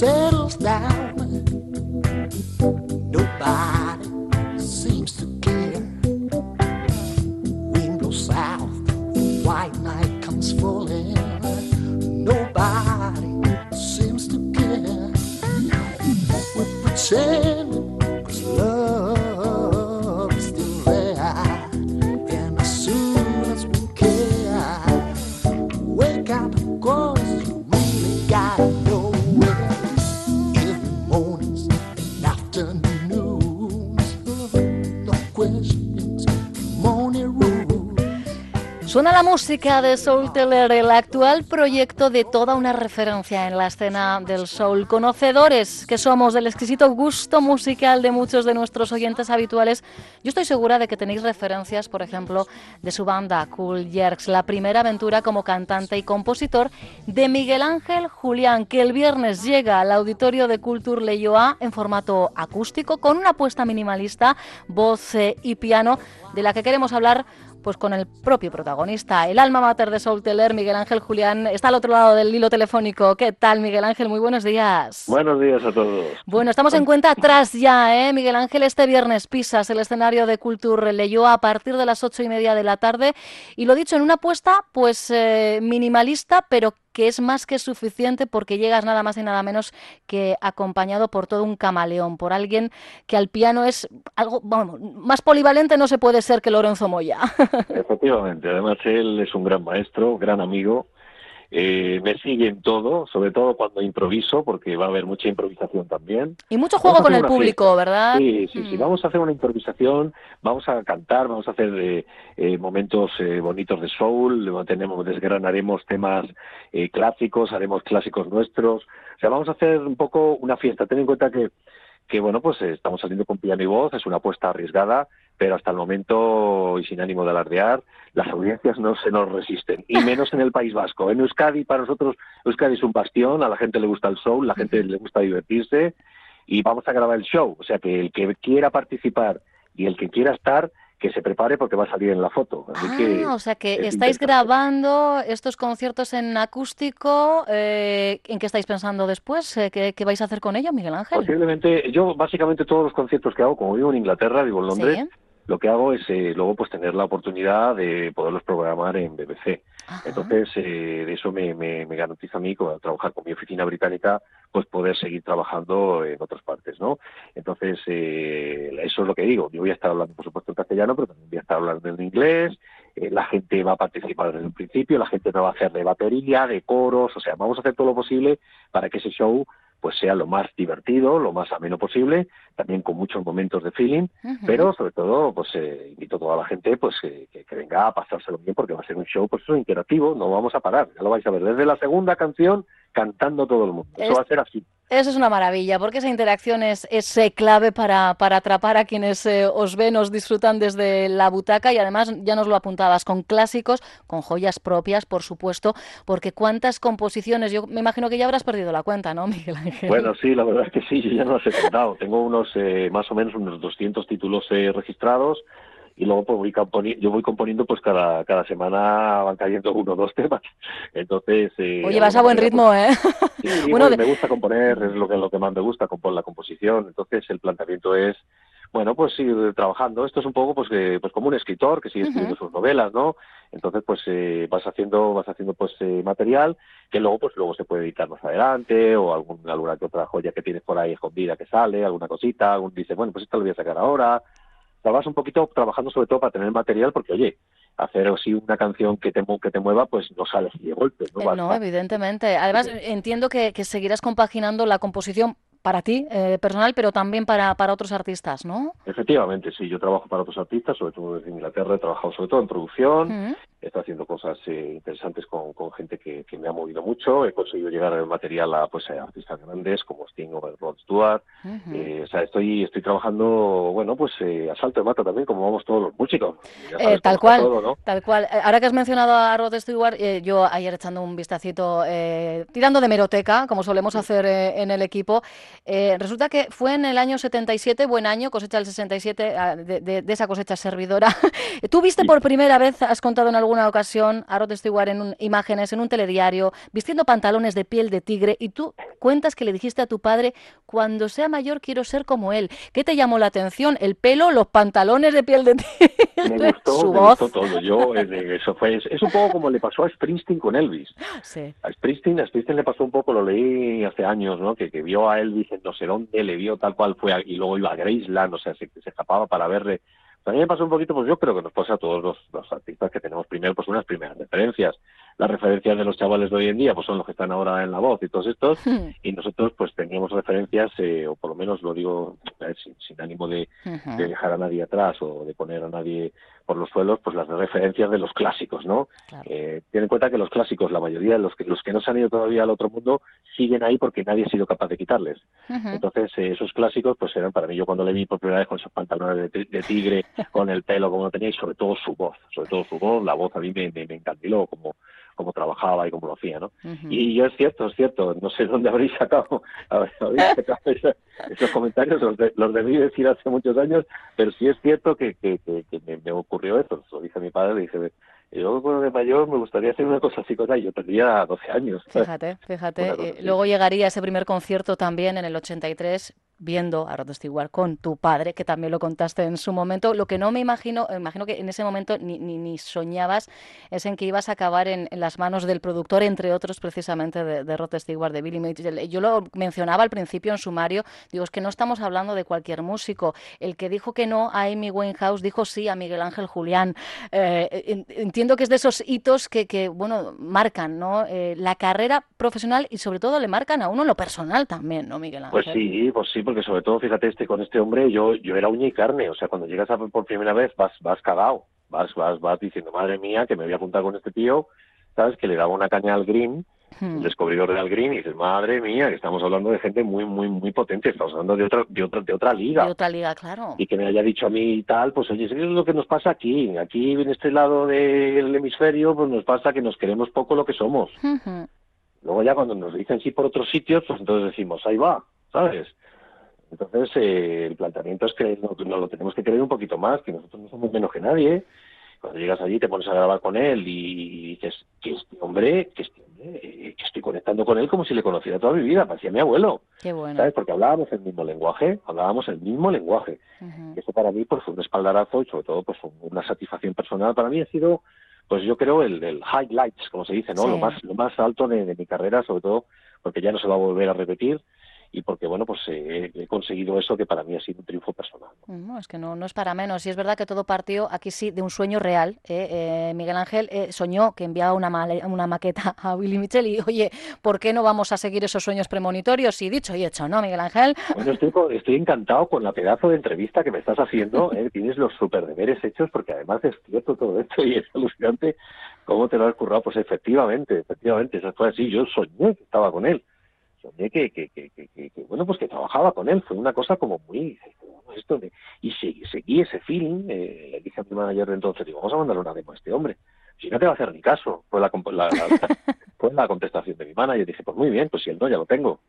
settles down, nobody seems to care. Wind blows south, the white night comes falling. Nobody seems to care. We pretend. La música de Soul Teller, el actual proyecto de toda una referencia en la escena del soul. Conocedores que somos del exquisito gusto musical de muchos de nuestros oyentes habituales, yo estoy segura de que tenéis referencias, por ejemplo, de su banda Cool Jerks, la primera aventura como cantante y compositor de Miguel Ángel Julián, que el viernes llega al auditorio de Culture Leyoa en formato acústico con una apuesta minimalista, voz eh, y piano, de la que queremos hablar pues con el propio protagonista, el alma mater de Soul Teller, Miguel Ángel Julián, está al otro lado del hilo telefónico. ¿Qué tal, Miguel Ángel? Muy buenos días. Buenos días a todos. Bueno, estamos en cuenta atrás ya, ¿eh? Miguel Ángel, este viernes pisas el escenario de Culture Leyoa a partir de las ocho y media de la tarde. Y lo dicho, en una apuesta, pues eh, minimalista, pero que es más que suficiente porque llegas nada más y nada menos que acompañado por todo un camaleón, por alguien que al piano es algo, vamos, más polivalente no se puede ser que Lorenzo Moya. Efectivamente, además él es un gran maestro, gran amigo. Eh, me sigue en todo, sobre todo cuando improviso, porque va a haber mucha improvisación también. Y mucho juego con el público, fiesta. ¿verdad? Sí, sí, sí. Mm. Vamos a hacer una improvisación, vamos a cantar, vamos a hacer eh, eh, momentos eh, bonitos de soul, tenemos, desgranaremos temas eh, clásicos, haremos clásicos nuestros. O sea, vamos a hacer un poco una fiesta. Ten en cuenta que, que bueno, pues eh, estamos saliendo con piano y voz, es una apuesta arriesgada, pero hasta el momento, y sin ánimo de alardear, las audiencias no se nos resisten, y menos en el País Vasco. En Euskadi, para nosotros, Euskadi es un bastión, a la gente le gusta el soul, la gente le gusta divertirse, y vamos a grabar el show. O sea que el que quiera participar y el que quiera estar, que se prepare porque va a salir en la foto. Así Ah, que o sea que es estáis grabando estos conciertos en acústico. eh, ¿En qué estáis pensando después? Eh, ¿Qué, qué vais a hacer con ello, Miguel Ángel? Posiblemente, yo básicamente todos los conciertos que hago, como vivo en Inglaterra, vivo en Londres, Sí. Lo que hago es eh, luego pues tener la oportunidad de poderlos programar en BBC. Ajá. Entonces, eh, de eso me, me, me garantiza a mí, como trabajar con mi oficina británica, pues poder seguir trabajando en otras partes, ¿no? Entonces, eh, eso es lo que digo. Yo voy a estar hablando, por supuesto, en castellano, pero también voy a estar hablando en inglés. Eh, la gente va a participar desde el principio, la gente me va a hacer de batería, de coros, o sea, vamos a hacer todo lo posible para que ese show pues sea lo más divertido, lo más ameno posible, también con muchos momentos de feeling, pero sobre todo, pues eh, invito a toda la gente pues eh, que, que venga a pasárselo bien porque va a ser un show pues interactivo, no vamos a parar, ya lo vais a ver desde la segunda canción cantando todo el mundo. Eso Es- va a ser así. Eso es una maravilla, porque esa interacción es, es, eh, clave para, para atrapar a quienes eh, os ven, os disfrutan desde la butaca y además ya nos lo apuntabas, con clásicos, con joyas propias, por supuesto, porque cuántas composiciones, yo me imagino que ya habrás perdido la cuenta, ¿no, Miguel Ángel? Bueno, sí, la verdad es que sí, yo ya no los he contado. Tengo unos, eh, más o menos unos 200 títulos eh, registrados y luego pues voy componi- yo voy componiendo pues cada, cada semana van cayendo uno o dos temas. Entonces... eh, Oye, vas a buen manera, ritmo, ¿eh? pues, Sí, Bueno, bueno, de- me gusta componer, es lo que, lo que más me gusta, compor la composición. Entonces el planteamiento es, bueno, pues ir trabajando. Esto es un poco pues, que, pues como un escritor que sigue escribiendo sus novelas, ¿no? Entonces pues eh, vas haciendo, vas haciendo pues eh, material que luego pues luego se puede editar más adelante o algún, alguna que otra joya que tienes por ahí escondida que sale, alguna cosita, algún dice, bueno, pues esto lo voy a sacar ahora. Vas un poquito trabajando sobre todo para tener material porque, oye, hacer así una canción que te, que te mueva, pues no sale así de golpe, ¿no? Eh, No, evidentemente. Además, entiendo que, que seguirás compaginando la composición para ti, eh, personal, pero también para, para otros artistas, ¿no? Efectivamente, sí, yo trabajo para otros artistas, sobre todo desde Inglaterra, he trabajado sobre todo en producción, estado haciendo cosas eh, interesantes con, con gente que, que me ha movido mucho, he conseguido llegar el material a, pues, a artistas grandes como Sting o Rod Stewart, eh, o sea, estoy, estoy trabajando, bueno, pues eh, a salto de mata también, como vamos todos los músicos. Eh, sabes tal cual, está todo, ¿no? tal cual. Ahora que has mencionado a Rod Stewart, yo ayer echando un vistacito, eh, tirando de meroteca, como solemos hacer en el equipo, resulta que fue en el año 77, buen año, cosecha del 67, ah, de, de- de esa cosecha servidora. Tú viste Sí. por primera vez, has contado en alguna ocasión, a Rod Stewart en un- imágenes, en un telediario, vistiendo pantalones de piel de tigre, y tú cuentas que le dijiste a tu padre, cuando sea mayor quiero ser como él. ¿Qué te llamó la atención? ¿El pelo, los pantalones de piel de tigre? Me gustó, su me voz. gustó todo. Yo, eh, eso fue, es, es un poco como le pasó a Springsteen con Elvis. Sí. A Springsteen, a Springsteen le pasó un poco, lo leí hace años, ¿no? Que, que vio a Elvis en no sé dónde, le vio tal cual fue, y luego iba a Graceland, o sea, se, se escapaba para verle. A mí me pasó un poquito, pues yo creo que nos pasa a todos los, los artistas que tenemos primero, pues unas primeras referencias. Las referencias de los chavales de hoy en día, pues son los que están ahora en la voz y todos estos, y nosotros pues teníamos referencias, eh, o por lo menos lo digo eh, sin, sin ánimo de dejar a nadie atrás o de poner a nadie por los suelos, pues las referencias de los clásicos, ¿no? Claro. Eh, ten en cuenta que los clásicos, la mayoría de los que, los que no se han ido todavía al otro mundo, siguen ahí porque nadie ha sido capaz de quitarles. Entonces, eh, esos clásicos, pues eran para mí, yo cuando le vi por primera vez con esos pantalones de, de tigre, con el pelo como lo tenía, y sobre todo su voz, sobre todo su voz, la voz a mí me, me, me encandiló, como, como trabajaba y como lo hacía, ¿no? Y yo es cierto, es cierto, no sé dónde habréis sacado, habréis sacado esa- esos comentarios, los, de- los debí decir hace muchos años, pero sí es cierto que, que, que- que me, me ocurrió esto, lo dice mi padre, le dice, yo cuando de mayor me gustaría hacer una cosa así con yo tendría 12 años. ¿sabes? Fíjate, fíjate. Eh, luego llegaría ese primer concierto también en el 83 viendo a Stewart con tu padre, que también lo contaste en su momento. Lo que no me imagino, eh, imagino que en ese momento ni, ni, ni soñabas es en que ibas a acabar en, en las manos del productor, entre otros precisamente de, de Rod Stewart, de Billy Mitchell. Yo lo mencionaba al principio en sumario, digo, es que no estamos hablando de cualquier músico. El que dijo que no a Amy Winehouse dijo sí a Miguel Ángel Julián. Eh, en- entiendo que es de esos hitos que, que bueno, marcan, ¿no? Eh, la carrera profesional y sobre todo le marcan a uno lo personal también, ¿no, Miguel Ángel? Pues sí, pues sí, porque sobre todo, fíjate, este con este hombre, yo yo era uña y carne, o sea, cuando llegas a por primera vez vas vas cagado, vas vas vas diciendo, madre mía, que me voy a juntar con este tío, sabes, que le daba una caña al green, Hmm. el descubridor del green, y dices, madre mía, que estamos hablando de gente muy muy muy potente, estamos hablando de otra de otra de otra liga. De otra liga, claro. y que me haya dicho a mí y tal, pues oye, eso es lo que nos pasa aquí. Aquí en este lado del hemisferio, pues nos pasa que nos queremos poco lo que somos. Luego ya cuando nos dicen sí por otros sitios, pues entonces decimos, ahí va, ¿sabes? Entonces eh, el planteamiento es que nos, nos lo tenemos que creer un poquito más, que nosotros no somos menos que nadie. Cuando llegas allí te pones a grabar con él y dices, que este hombre, que este hombre, eh, que estoy conectando con él como si le conociera toda mi vida, parecía mi abuelo, Qué bueno. ¿sabes? Porque hablábamos el mismo lenguaje, hablábamos el mismo lenguaje. Ujú. Y eso para mí pues fue un espaldarazo y sobre todo pues un- una satisfacción personal para mí ha sido pues yo creo el, el highlights como se dice no Sí. lo más lo más alto de, de mi carrera sobre todo porque ya no se va a volver a repetir y porque bueno pues eh, he conseguido eso que para mí ha sido un triunfo personal ¿no? No, es que no, no es para menos. Y es verdad que todo partió aquí sí de un sueño real. ¿eh? Eh, Miguel Ángel eh, soñó que enviaba una, male- una maqueta a Willy Mitchell y, oye, ¿por qué no vamos a seguir esos sueños premonitorios? Y dicho y hecho, ¿no, Miguel Ángel? Bueno, estoy, estoy encantado con la pedazo de entrevista que me estás haciendo. ¿eh? Tienes los super deberes hechos porque además es cierto todo esto y es alucinante cómo te lo has currado. Pues efectivamente, efectivamente, eso fue así. Yo soñé que estaba con él. Que, que, bueno, pues que trabajaba con él. Fue una cosa como muy... esto de- y seguí, seguí ese feeling. Eh, le dije a mi manager de entonces, digo, vamos a mandarle una demo a este hombre. Si no te va a hacer ni caso. Fue la, la- la- fue la contestación de mi manager. Dije, pues muy bien, pues si él no, ya lo tengo.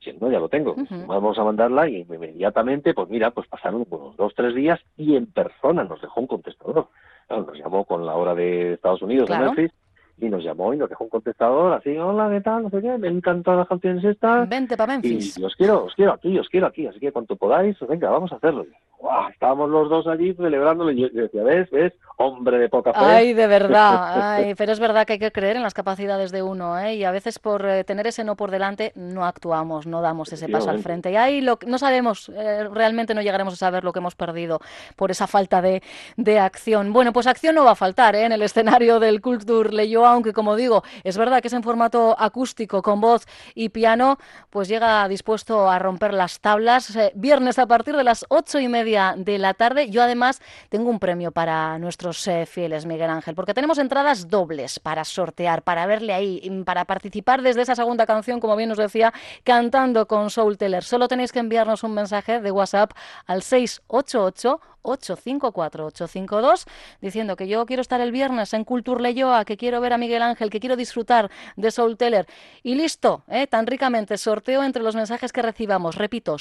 Si él no, ya lo tengo. Ujú. Vamos a mandarla y inmediatamente, pues mira, pues pasaron unos dos, tres días y en persona nos dejó un contestador. Claro, nos llamó con la hora de Estados Unidos, Claro. de Memphis, y nos llamó y nos dejó un contestador así, hola, ¿qué tal? No sé qué, me encantan las canciones estas. Vente para Memphis. Y os quiero, os quiero aquí, os quiero aquí, así que cuanto podáis, venga, vamos a hacerlo. ¡Guau! Estábamos los dos allí celebrándolo y yo decía, ¿ves? ¿Ves? Hombre de poca fe. Ay, de verdad. Ay, pero es verdad que hay que creer en las capacidades de uno, ¿eh? Y a veces por eh, tener ese no por delante no actuamos, no damos ese paso al frente. Y ahí lo, no sabemos, eh, realmente no llegaremos a saber lo que hemos perdido por esa falta de, de acción. Bueno, pues acción no va a faltar ¿eh? en el escenario del Culture Leyó, aunque como digo, es verdad que es en formato acústico con voz y piano, pues llega dispuesto a romper las tablas. Eh, viernes a partir de las ocho y media de la tarde. Yo además tengo un premio para nuestros eh, fieles, Miguel Ángel, porque tenemos entradas dobles para sortear, para verle ahí, para participar desde esa segunda canción, como bien os decía, cantando con Soul Teller. Solo tenéis que enviarnos un mensaje de WhatsApp al 688 854-852 diciendo que yo quiero estar el viernes en Culture Leyoa, que quiero ver a Miguel Ángel, que quiero disfrutar de Soul Teller. Y listo, ¿eh? tan ricamente sorteo entre los mensajes que recibamos. Repito,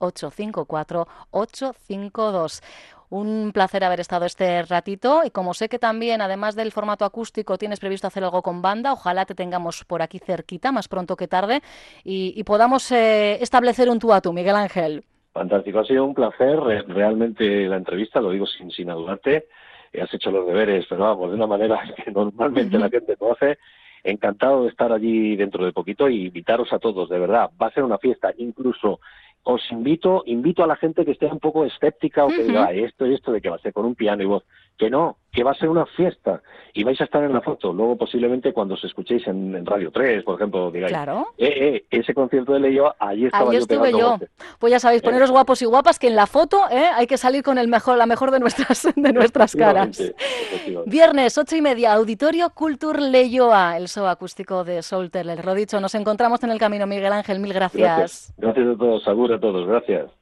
688-854-852. Un placer haber estado este ratito y como sé que también, además del formato acústico, tienes previsto hacer algo con banda, ojalá te tengamos por aquí cerquita, más pronto que tarde, y, y podamos eh, establecer un tú a tú, Miguel Ángel. Fantástico, ha sido un placer, realmente la entrevista, lo digo sin, sin adularte, eh, has hecho los deberes, pero vamos, de una manera que normalmente la gente no hace. Encantado de estar allí dentro de poquito y invitaros a todos, de verdad. Va a ser una fiesta, incluso os invito, invito a la gente que esté un poco escéptica o que diga esto y esto de que va a ser con un piano y voz, que no, que va a ser una fiesta y vais a estar en la foto. Luego posiblemente cuando os escuchéis en, Radio 3, por ejemplo, digáis, claro. eh, eh, ese concierto de Leyo, allí estaba yo estuve yo. Pues ya sabéis, poneros guapos y guapas que en la foto eh, hay que salir con el mejor, la mejor de nuestras, de nuestras caras. Viernes, ocho y media, Auditorio Cultur Leyoa, el show acústico de Soul Teller. Lo dicho, nos encontramos en el camino, Miguel Ángel, mil gracias. Gracias, gracias a todos, Sagur a todos, gracias.